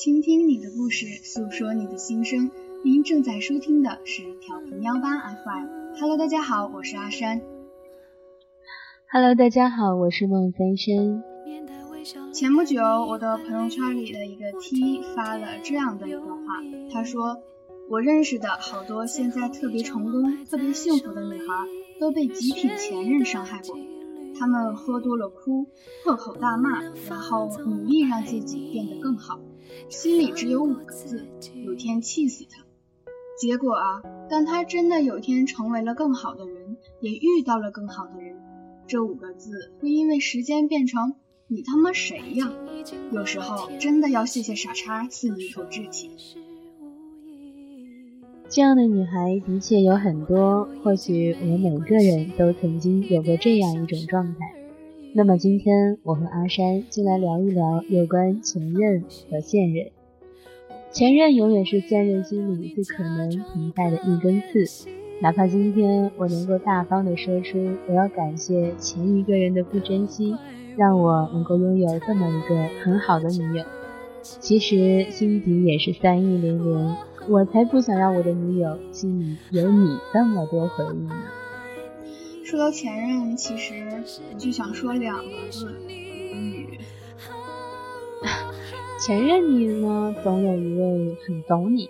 倾听你的故事，诉说你的心声。您正在收听的是调频幺八 FM。Hello，大家好，我是阿山。Hello，大家好，我是孟三生。前不久，我的朋友圈里的一个 T 发了这样的一段话，他说：“我认识的好多现在特别成功、特别幸福的女孩，都被极品前任伤害过。他们喝多了哭，破口大骂，然后努力让自己变得更好，心里只有五个字：有天气死他。结果啊，当他真的有天成为了更好的人，也遇到了更好的人，这五个字会因为时间变成。”你他妈谁呀？有时候真的要谢谢傻叉赐你一口志气。这样的女孩的确有很多，或许我们每个人都曾经有过这样一种状态。那么今天我和阿山就来聊一聊有关前任和现任。前任永远是现任心里最可能停在的一根刺，哪怕今天我能够大方的说出我要感谢前一个人的不珍惜。让我能够拥有这么一个很好的女友，其实心底也是三意连连。我才不想让我的女友心里有你这么多回忆呢。说到前任，其实我就想说两个字：女。前任里呢，总有一位很懂你，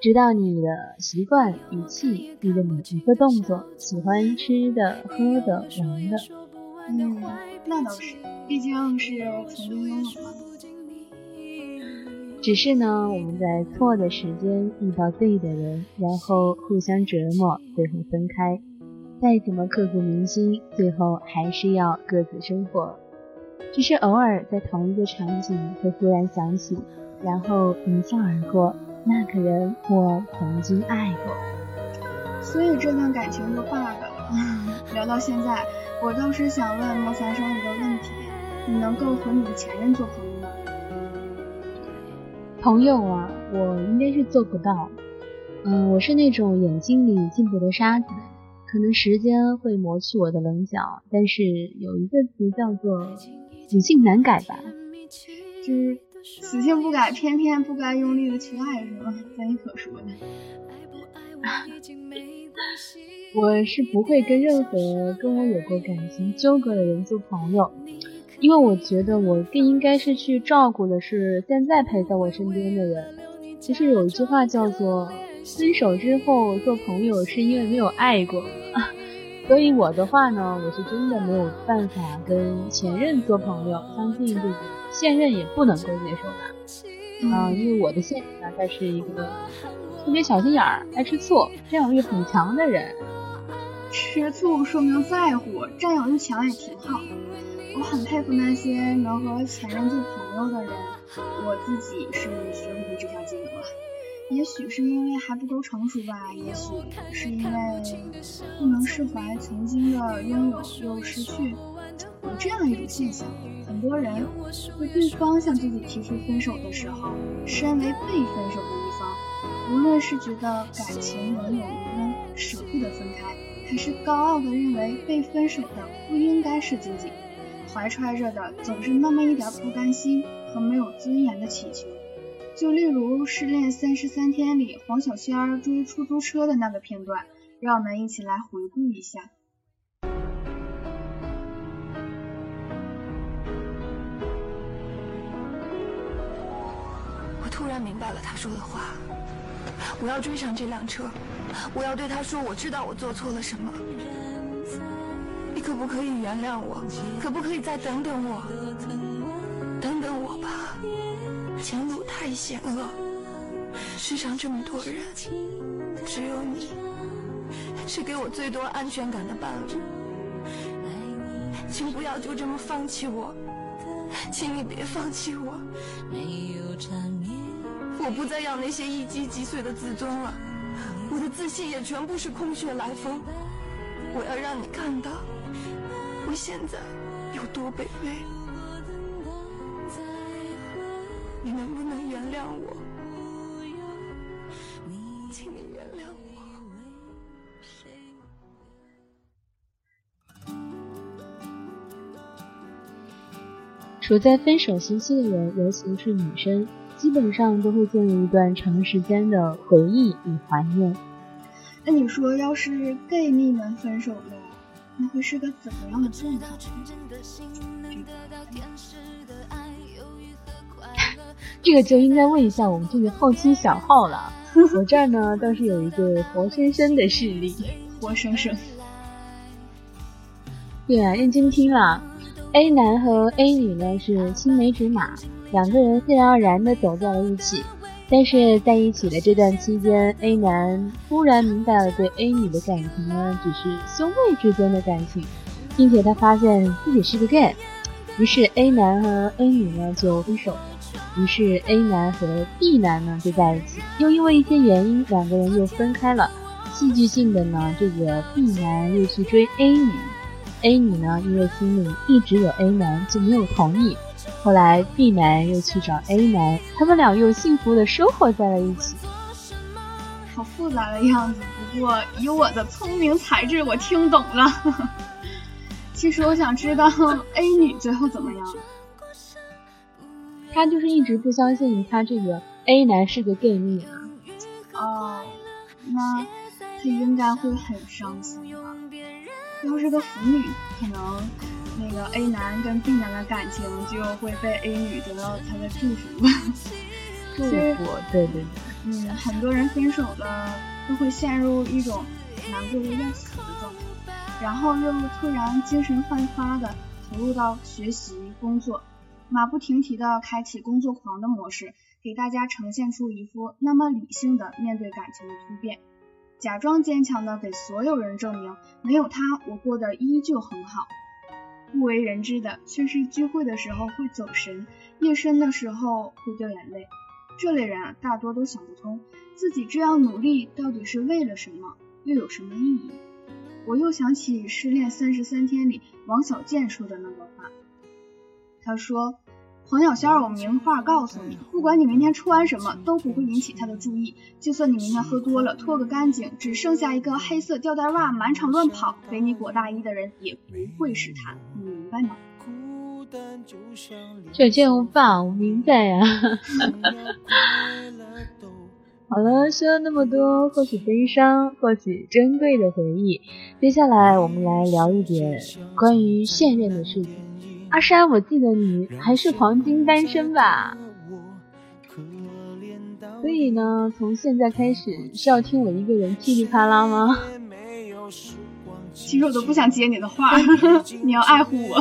知道你的习惯、语气、你的每一个动作，喜欢吃的、喝的、玩的。嗯，那倒是，毕竟是曾经拥有嘛。只是呢，我们在错的时间遇到对的人，然后互相折磨，最后分开。再怎么刻骨铭心，最后还是要各自生活。只是偶尔在同一个场景会忽然想起，然后一笑而过。那个人，我曾经爱过。所以这段感情就 bug 了。聊到现在。我倒是想问莫三生一个问题：你能够和你的前任做朋友吗？朋友啊，我应该是做不到。嗯，我是那种眼睛里进不得沙子的，可能时间会磨去我的棱角，但是有一个词叫做死性难改吧，就是死性不改，偏偏不该用力的去爱，是吗？咱可说的。我是不会跟任何跟我有过感情纠葛的人做朋友，因为我觉得我更应该是去照顾的是现在陪在我身边的人。其实有一句话叫做“分手之后做朋友是因为没有爱过”，所以我的话呢，我是真的没有办法跟前任做朋友，相信这个现任也不能够接受吧。啊，因为我的现任呢，他是一个特别小心眼儿、爱吃醋、占有欲很强的人。吃醋说明在乎，占有欲强也挺好的。我很佩服那些能和前任做朋友的人，我自己是学不会这项技能了。也许是因为还不够成熟吧，也许是因为不能释怀曾经的拥有又失去。有这样一种现象，很多人在对方向自己提出分手的时候，身为被分手的一方，无论是觉得感情能有余温，舍不得分开。还是高傲的认为被分手的不应该是自己，怀揣着的总是那么一点不甘心和没有尊严的祈求。就例如《失恋三十三天》里黄小仙追出租车的那个片段，让我们一起来回顾一下。我突然明白了他说的话。我要追上这辆车，我要对他说：“我知道我做错了什么，你可不可以原谅我？可不可以再等等我？等等我吧，前路太险恶，世上这么多人，只有你是给我最多安全感的伴侣，请不要就这么放弃我，请你别放弃我。”我不再要那些一击即碎的自尊了，我的自信也全部是空穴来风。我要让你看到，我现在有多卑微。你能不谅我？请你原谅我。处在分手信息的人，尤其是女生。基本上都会进入一段长时间的回忆与怀念。那你说，要是 gay 蜜们分手了，那会是个怎么样的状态？这个就应该问一下我们这个后期小号了。我这儿呢倒是有一个活生生的事例，活生生。对啊，认真听了，A 男和 A 女呢是青梅竹马，两个人自然而然的走在了一起。但是在一起的这段期间，A 男突然明白了对 A 女的感情呢只是兄妹之间的感情，并且他发现自己是个 gay，于是 A 男和 A 女呢就分手。于是 A 男和 B 男呢就在一起，又因为一些原因，两个人又分开了。戏剧性的呢，这个 B 男又去追 A 女，A 女呢因为心里一直有 A 男，就没有同意。后来 B 男又去找 A 男，他们俩又幸福的生活在了一起。好复杂的样子，不过以我的聪明才智，我听懂了。其实我想知道 A 女最后怎么样。他就是一直不相信他这个 A 男是个 gay 蜜啊。哦，那他应该会很伤心吧？要是个腐女，可能那个 A 男跟 B 男的感情就会被 A 女得到他的祝福吧？祝福，对对对。嗯，很多人分手了都会陷入一种难过的要死的状态，然后又突然精神焕发的投入到学习工作。马不停蹄地开启工作狂的模式，给大家呈现出一副那么理性的面对感情的突变，假装坚强的给所有人证明，没有他我过得依旧很好。不为人知的却是聚会的时候会走神，夜深的时候会掉眼泪。这类人啊，大多都想不通自己这样努力到底是为了什么，又有什么意义。我又想起《失恋三十三天》里王小贱说的那段话。他说：“黄小仙，我明话告诉你，不管你明天穿什么，都不会引起他的注意。就算你明天喝多了，脱个干净，只剩下一个黑色吊带袜，满场乱跑，给你裹大衣的人也不会是他，你明白吗？” 这件话我明白呀。好了，说了那么多，或许悲伤，或许珍贵的回忆，接下来我们来聊一点关于现任的事情。阿山，我记得你还是黄金单身吧？所以呢，从现在开始是要听我一个人噼里啪啦吗？其实我都不想接你的话，你要爱护我。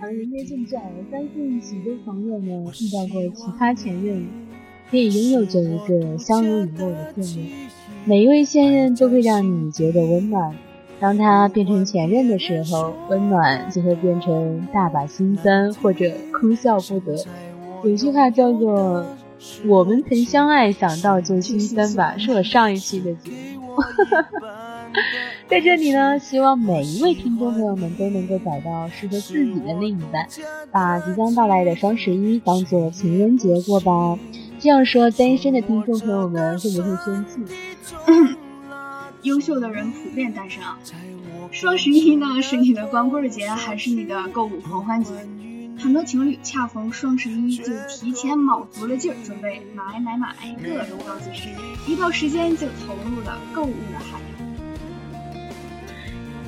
而人间正传，我相信许多朋友呢遇到过其他前任，可以拥有着一个相濡以沫的氛围。每一位现任都会让你觉得温暖。当他变成前任的时候，温暖就会变成大把心酸或者哭笑不得。有句话叫做“我们曾相爱，想到就心酸吧”，是我上一期的节目。在这里呢，希望每一位听众朋友们都能够找到适合自己的另一半，把即将到来的双十一当做情人节过吧。这样说，单身的听众朋友们会不会生气？优秀的人普遍单身啊。双十一呢，是你的光棍节还是你的购物狂欢节？很多情侣恰逢双十一就提前卯足了劲儿，准备买买买，各种高级品，一到时间就投入了购物的海洋。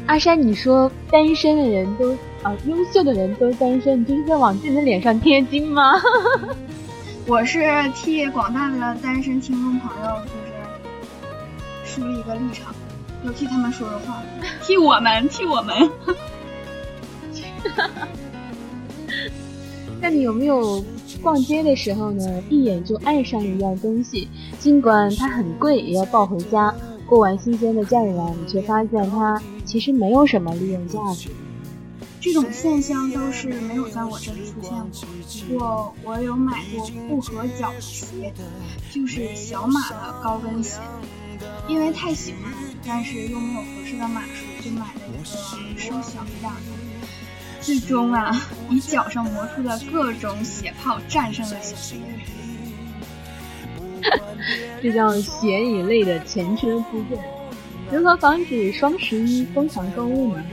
阿山，你说单身的人都啊，优秀的人都单身，你这是在往自己的脸上贴金吗？我是替广大的单身听众朋友，就是。出于一个立场，要替他们说说话，替我们，替我们。那你有没有逛街的时候呢，一眼就爱上一样东西，尽管它很贵，也要抱回家？过完新鲜的假日你却发现它其实没有什么利用价值。这种现象倒是没有在我这里出现过，不过我有买过不合脚的鞋，就是小码的高跟鞋。因为太喜欢，但是又没有合适的码数，就买了一个稍小一点的。最终啊，以脚上磨出的各种血泡战胜了小鞋。这叫鞋以类的前车之鉴。如何防止双十一疯狂购物呢？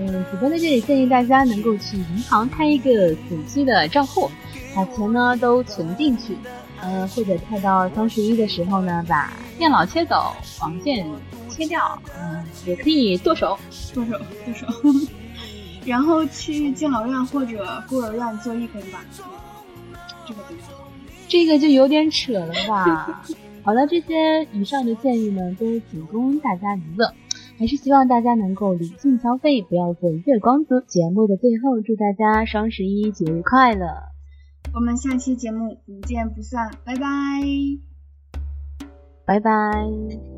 嗯，主播在这里建议大家能够去银行开一个死期的账户，把钱呢都存进去，呃，或者快到双十一的时候呢，把电脑切走，网线切掉，嗯，也可以剁手，剁手，剁手，然后去敬老院或者孤儿院做义工吧。这个这个就有点扯了吧？好了，这些以上的建议呢，都仅供大家娱乐。还是希望大家能够理性消费，不要做月光族。节目的最后，祝大家双十一节日快乐！我们下期节目不见不散，拜拜！拜拜！